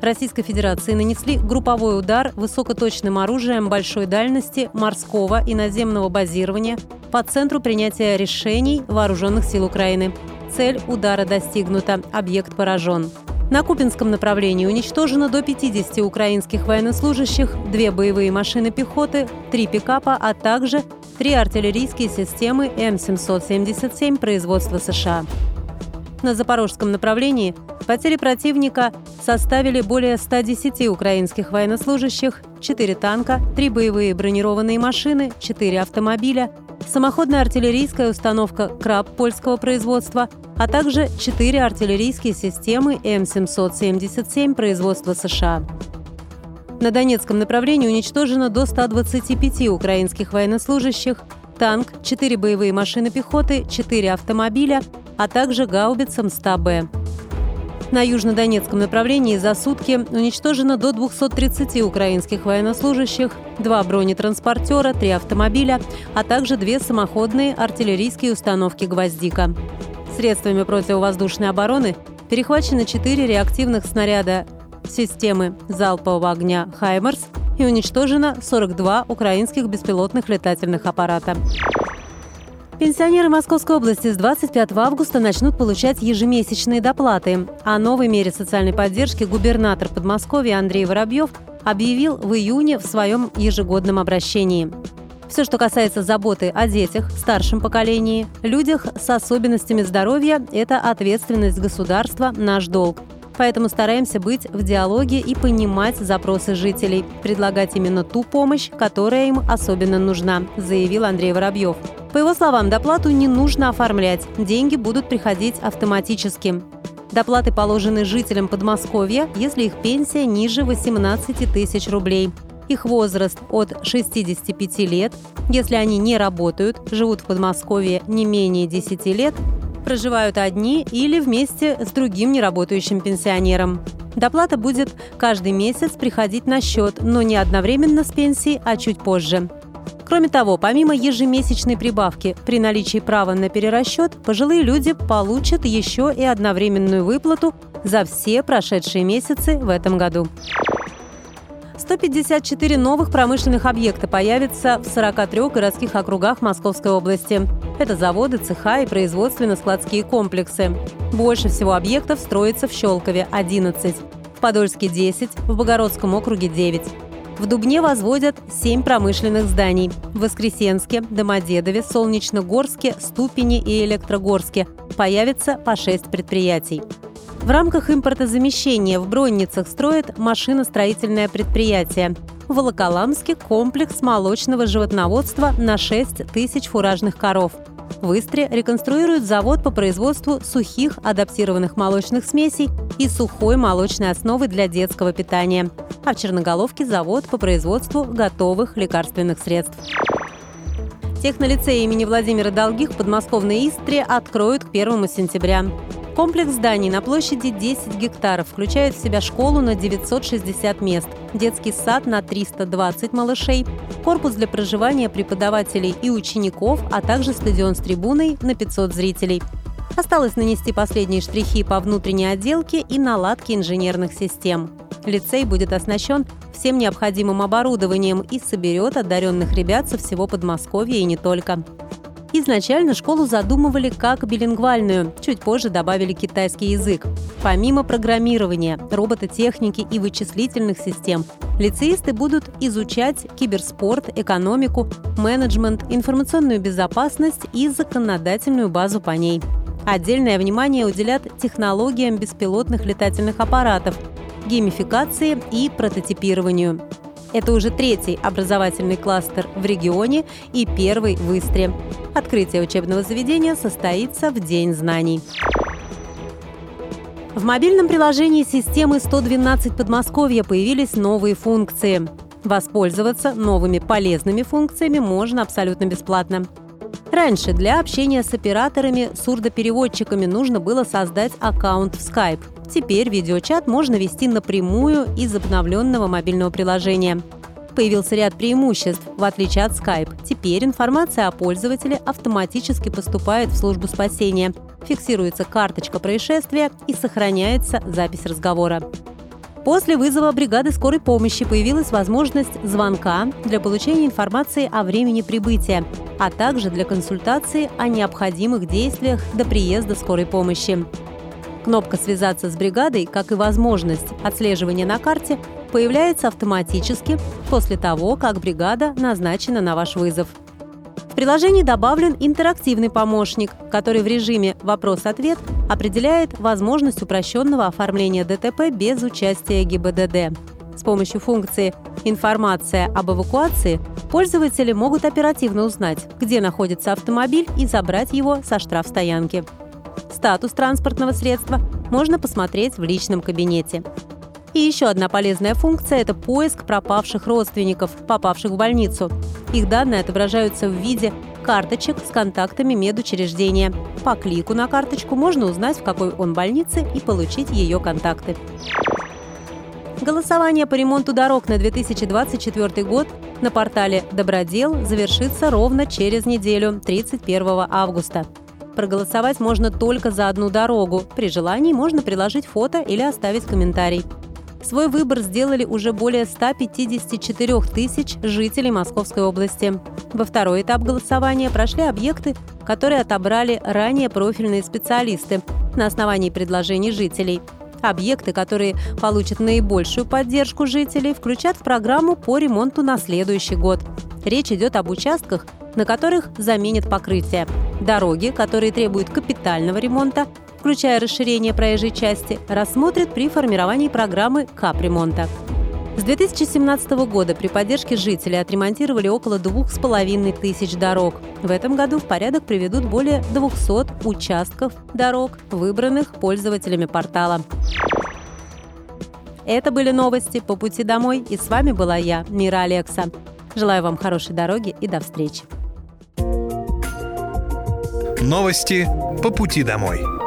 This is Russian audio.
Российской Федерации нанесли групповой удар высокоточным оружием большой дальности морского и наземного базирования по центру принятия решений вооруженных сил Украины. Цель удара достигнута, объект поражен. На Купинском направлении уничтожено до 50 украинских военнослужащих, две боевые машины пехоты, три пикапа, а также три артиллерийские системы М777 производства США. На запорожском направлении потери противника составили более 110 украинских военнослужащих, 4 танка, 3 боевые бронированные машины, 4 автомобиля, самоходная артиллерийская установка «Краб» польского производства, а также 4 артиллерийские системы М777 производства США. На Донецком направлении уничтожено до 125 украинских военнослужащих, танк, 4 боевые машины пехоты, 4 автомобиля, а также гаубица МСТА-Б. На южнодонецком направлении за сутки уничтожено до 230 украинских военнослужащих, два бронетранспортера, три автомобиля, а также две самоходные артиллерийские установки «Гвоздика». Средствами противовоздушной обороны перехвачено четыре реактивных снаряда системы залпового огня «Хаймерс» и уничтожено 42 украинских беспилотных летательных аппарата. Пенсионеры Московской области с 25 августа начнут получать ежемесячные доплаты. О новой мере социальной поддержки губернатор Подмосковья Андрей Воробьев объявил в июне в своем ежегодном обращении. Все, что касается заботы о детях, старшем поколении, людях с особенностями здоровья – это ответственность государства, наш долг. Поэтому стараемся быть в диалоге и понимать запросы жителей, предлагать именно ту помощь, которая им особенно нужна, заявил Андрей Воробьев. По его словам, доплату не нужно оформлять, деньги будут приходить автоматически. Доплаты положены жителям Подмосковья, если их пенсия ниже 18 тысяч рублей. Их возраст от 65 лет, если они не работают, живут в Подмосковье не менее 10 лет, проживают одни или вместе с другим неработающим пенсионером. Доплата будет каждый месяц приходить на счет, но не одновременно с пенсией, а чуть позже. Кроме того, помимо ежемесячной прибавки, при наличии права на перерасчет, пожилые люди получат еще и одновременную выплату за все прошедшие месяцы в этом году. 154 новых промышленных объекта появятся в 43 городских округах Московской области. Это заводы, цеха и производственно-складские комплексы. Больше всего объектов строится в Щелкове – 11, в Подольске – 10, в Богородском округе – 9. В Дубне возводят семь промышленных зданий. В Воскресенске, Домодедове, Солнечногорске, Ступине и Электрогорске появится по шесть предприятий. В рамках импортозамещения в Бронницах строят машиностроительное предприятие. В Волоколамске комплекс молочного животноводства на 6 тысяч фуражных коров. В Истре реконструируют завод по производству сухих адаптированных молочных смесей и сухой молочной основы для детского питания а в Черноголовке завод по производству готовых лекарственных средств. Технолицей имени Владимира Долгих в подмосковной Истре откроют к 1 сентября. Комплекс зданий на площади 10 гектаров включает в себя школу на 960 мест, детский сад на 320 малышей, корпус для проживания преподавателей и учеников, а также стадион с трибуной на 500 зрителей. Осталось нанести последние штрихи по внутренней отделке и наладке инженерных систем. Лицей будет оснащен всем необходимым оборудованием и соберет одаренных ребят со всего Подмосковья и не только. Изначально школу задумывали как билингвальную, чуть позже добавили китайский язык. Помимо программирования, робототехники и вычислительных систем, лицеисты будут изучать киберспорт, экономику, менеджмент, информационную безопасность и законодательную базу по ней. Отдельное внимание уделят технологиям беспилотных летательных аппаратов, геймификации и прототипированию. Это уже третий образовательный кластер в регионе и первый в Истре. Открытие учебного заведения состоится в День знаний. В мобильном приложении системы 112 Подмосковья появились новые функции. Воспользоваться новыми полезными функциями можно абсолютно бесплатно. Раньше для общения с операторами, сурдопереводчиками нужно было создать аккаунт в Skype. Теперь видеочат можно вести напрямую из обновленного мобильного приложения. Появился ряд преимуществ, в отличие от Skype. Теперь информация о пользователе автоматически поступает в службу спасения, фиксируется карточка происшествия и сохраняется запись разговора. После вызова бригады скорой помощи появилась возможность звонка для получения информации о времени прибытия, а также для консультации о необходимых действиях до приезда скорой помощи. Кнопка «Связаться с бригадой», как и возможность отслеживания на карте, появляется автоматически после того, как бригада назначена на ваш вызов. Приложении добавлен интерактивный помощник, который в режиме «Вопрос-ответ» определяет возможность упрощенного оформления ДТП без участия ГИБДД. С помощью функции «Информация об эвакуации» пользователи могут оперативно узнать, где находится автомобиль и забрать его со штрафстоянки. Статус транспортного средства можно посмотреть в личном кабинете. И еще одна полезная функция – это поиск пропавших родственников, попавших в больницу. Их данные отображаются в виде карточек с контактами медучреждения. По клику на карточку можно узнать, в какой он больнице и получить ее контакты. Голосование по ремонту дорог на 2024 год на портале «Добродел» завершится ровно через неделю, 31 августа. Проголосовать можно только за одну дорогу. При желании можно приложить фото или оставить комментарий. Свой выбор сделали уже более 154 тысяч жителей Московской области. Во второй этап голосования прошли объекты, которые отобрали ранее профильные специалисты на основании предложений жителей. Объекты, которые получат наибольшую поддержку жителей, включат в программу по ремонту на следующий год. Речь идет об участках, на которых заменят покрытие. Дороги, которые требуют капитального ремонта, включая расширение проезжей части, рассмотрят при формировании программы капремонта. С 2017 года при поддержке жителей отремонтировали около двух с половиной тысяч дорог. В этом году в порядок приведут более 200 участков дорог, выбранных пользователями портала. Это были новости по пути домой, и с вами была я, Мира Алекса. Желаю вам хорошей дороги и до встречи. Новости по пути домой.